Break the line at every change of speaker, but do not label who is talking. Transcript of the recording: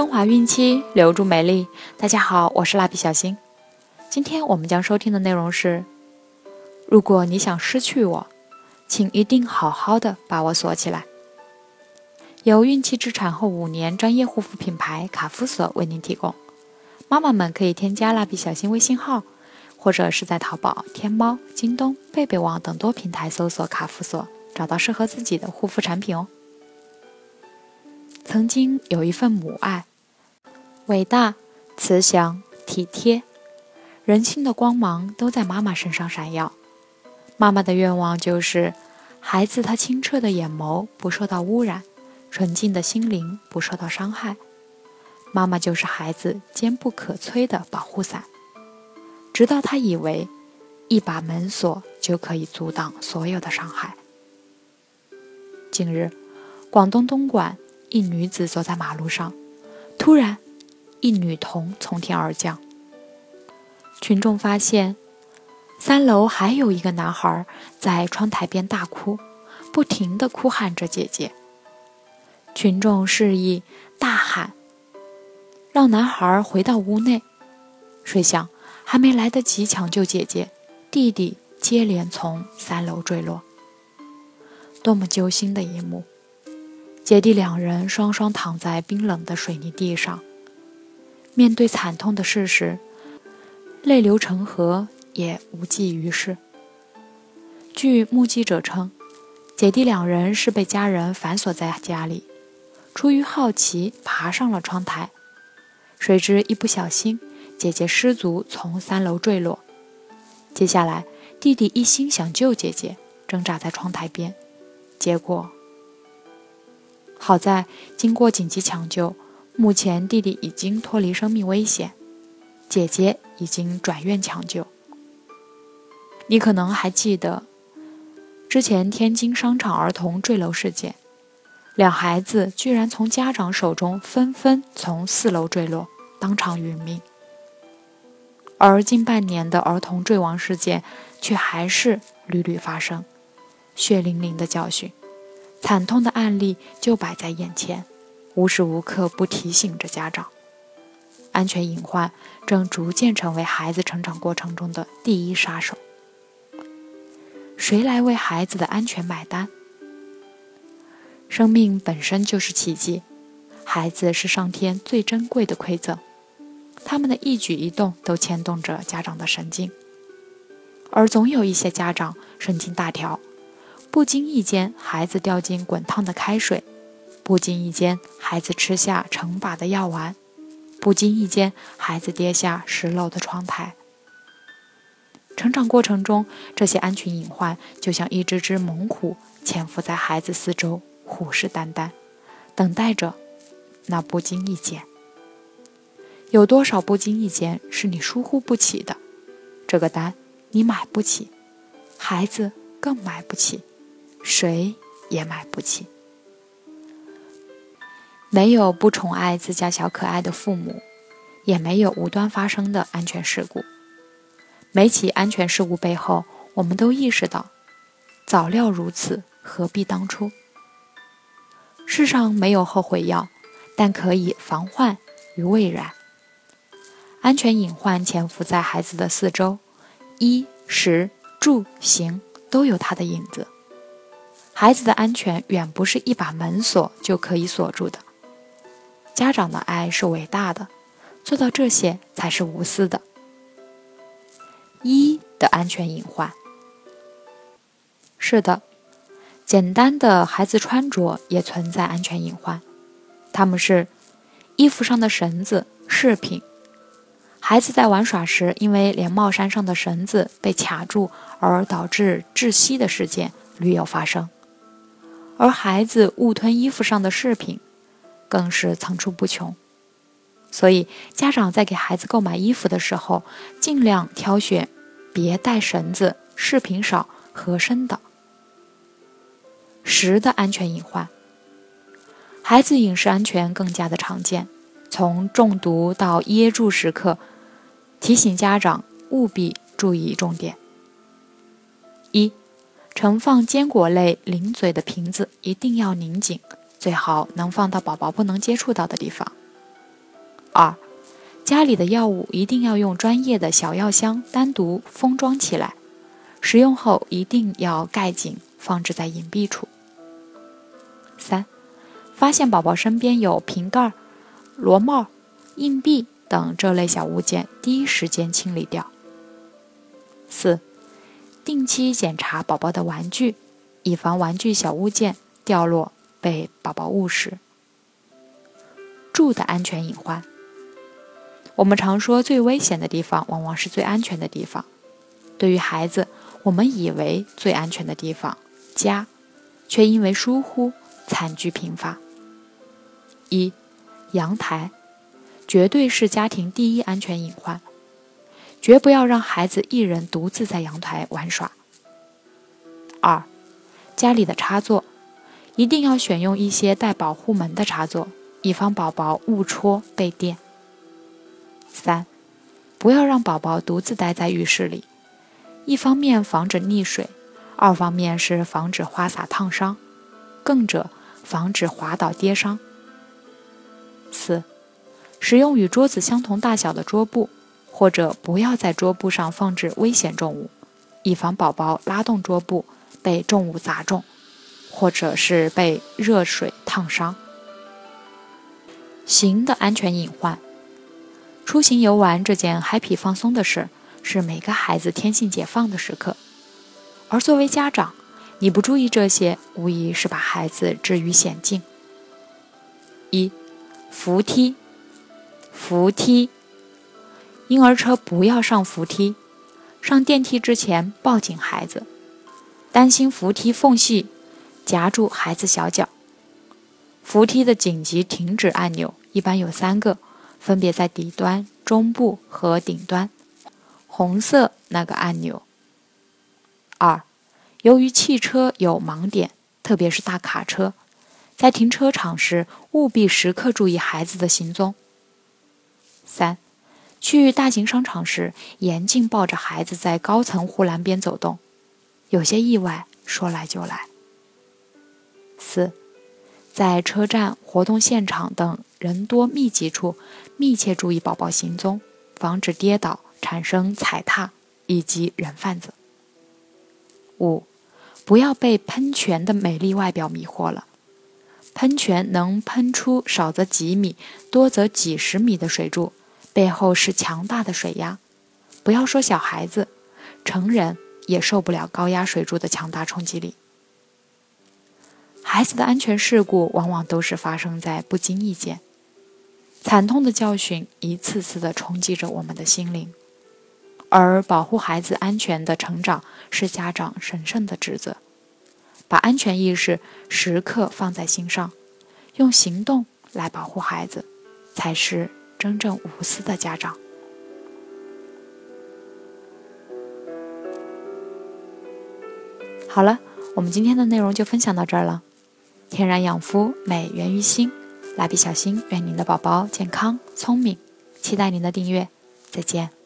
升华孕期，留住美丽。大家好，我是蜡笔小新。今天我们将收听的内容是：如果你想失去我，请一定好好的把我锁起来。由孕期至产后五年专业护肤品牌卡夫索为您提供。妈妈们可以添加蜡笔小新微信号，或者是在淘宝、天猫、京东、贝贝网等多平台搜索卡夫索，找到适合自己的护肤产品哦。曾经有一份母爱，伟大、慈祥、体贴，人性的光芒都在妈妈身上闪耀。妈妈的愿望就是，孩子他清澈的眼眸不受到污染，纯净的心灵不受到伤害。妈妈就是孩子坚不可摧的保护伞，直到他以为一把门锁就可以阻挡所有的伤害。近日，广东东莞。一女子走在马路上，突然，一女童从天而降。群众发现，三楼还有一个男孩在窗台边大哭，不停地哭喊着“姐姐”。群众示意大喊，让男孩回到屋内。谁想，还没来得及抢救姐姐，弟弟接连从三楼坠落。多么揪心的一幕！姐弟两人双双躺在冰冷的水泥地上，面对惨痛的事实，泪流成河也无济于事。据目击者称，姐弟两人是被家人反锁在家里，出于好奇爬上了窗台，谁知一不小心，姐姐失足从三楼坠落。接下来，弟弟一心想救姐姐，挣扎在窗台边，结果。好在经过紧急抢救，目前弟弟已经脱离生命危险，姐姐已经转院抢救。你可能还记得，之前天津商场儿童坠楼事件，两孩子居然从家长手中纷纷从四楼坠落，当场殒命。而近半年的儿童坠亡事件却还是屡屡发生，血淋淋的教训。惨痛的案例就摆在眼前，无时无刻不提醒着家长，安全隐患正逐渐成为孩子成长过程中的第一杀手。谁来为孩子的安全买单？生命本身就是奇迹，孩子是上天最珍贵的馈赠，他们的一举一动都牵动着家长的神经，而总有一些家长神经大条。不经意间，孩子掉进滚烫的开水；不经意间，孩子吃下成把的药丸；不经意间，孩子跌下十楼的窗台。成长过程中，这些安全隐患就像一只只猛虎，潜伏在孩子四周，虎视眈眈，等待着那不经意间。有多少不经意间是你疏忽不起的？这个单你买不起，孩子更买不起。谁也买不起。没有不宠爱自家小可爱的父母，也没有无端发生的安全事故。每起安全事故背后，我们都意识到，早料如此，何必当初？世上没有后悔药，但可以防患于未然。安全隐患潜伏在孩子的四周，衣食住行都有它的影子。孩子的安全远不是一把门锁就可以锁住的。家长的爱是伟大的，做到这些才是无私的。一的安全隐患，是的，简单的孩子穿着也存在安全隐患。他们是衣服上的绳子、饰品。孩子在玩耍时，因为连帽衫上的绳子被卡住而导致窒息的事件屡有发生。而孩子误吞衣服上的饰品，更是层出不穷。所以，家长在给孩子购买衣服的时候，尽量挑选别带绳子、饰品少、合身的。十的安全隐患，孩子饮食安全更加的常见，从中毒到噎住时刻，提醒家长务必注意重点。一。盛放坚果类零嘴的瓶子一定要拧紧，最好能放到宝宝不能接触到的地方。二家里的药物一定要用专业的小药箱单独封装起来，使用后一定要盖紧，放置在隐蔽处。三，发现宝宝身边有瓶盖、螺帽、硬币等这类小物件，第一时间清理掉。四，定期检查宝宝的玩具，以防玩具小物件掉落被宝宝误食。住的安全隐患，我们常说最危险的地方往往是最安全的地方。对于孩子，我们以为最安全的地方家，却因为疏忽惨剧频发。一，阳台，绝对是家庭第一安全隐患。绝不要让孩子一人独自在阳台玩耍。二，家里的插座，一定要选用一些带保护门的插座，以防宝宝误戳被电。三，不要让宝宝独自待在浴室里，一方面防止溺水，二方面是防止花洒烫伤，更者防止滑倒跌伤。四，使用与桌子相同大小的桌布。或者不要在桌布上放置危险重物，以防宝宝拉动桌布被重物砸中，或者是被热水烫伤。行的安全隐患，出行游玩这件 happy 放松的事，是每个孩子天性解放的时刻。而作为家长，你不注意这些，无疑是把孩子置于险境。一，扶梯，扶梯。婴儿车不要上扶梯，上电梯之前抱紧孩子，担心扶梯缝隙夹住孩子小脚。扶梯的紧急停止按钮一般有三个，分别在底端、中部和顶端。红色那个按钮。二，由于汽车有盲点，特别是大卡车，在停车场时务必时刻注意孩子的行踪。三。去大型商场时，严禁抱着孩子在高层护栏边走动，有些意外说来就来。四，在车站、活动现场等人多密集处，密切注意宝宝行踪，防止跌倒产生踩踏以及人贩子。五，不要被喷泉的美丽外表迷惑了，喷泉能喷出少则几米，多则几十米的水柱。背后是强大的水压，不要说小孩子，成人也受不了高压水柱的强大冲击力。孩子的安全事故往往都是发生在不经意间，惨痛的教训一次次的冲击着我们的心灵。而保护孩子安全的成长是家长神圣的职责，把安全意识时刻放在心上，用行动来保护孩子，才是。真正无私的家长。好了，我们今天的内容就分享到这儿了。天然养肤，美源于心。蜡笔小新，愿您的宝宝健康聪明。期待您的订阅，再见。